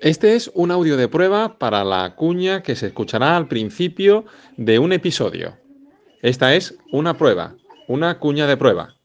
Este es un audio de prueba para la cuña que se escuchará al principio de un episodio. Esta es una prueba, una cuña de prueba.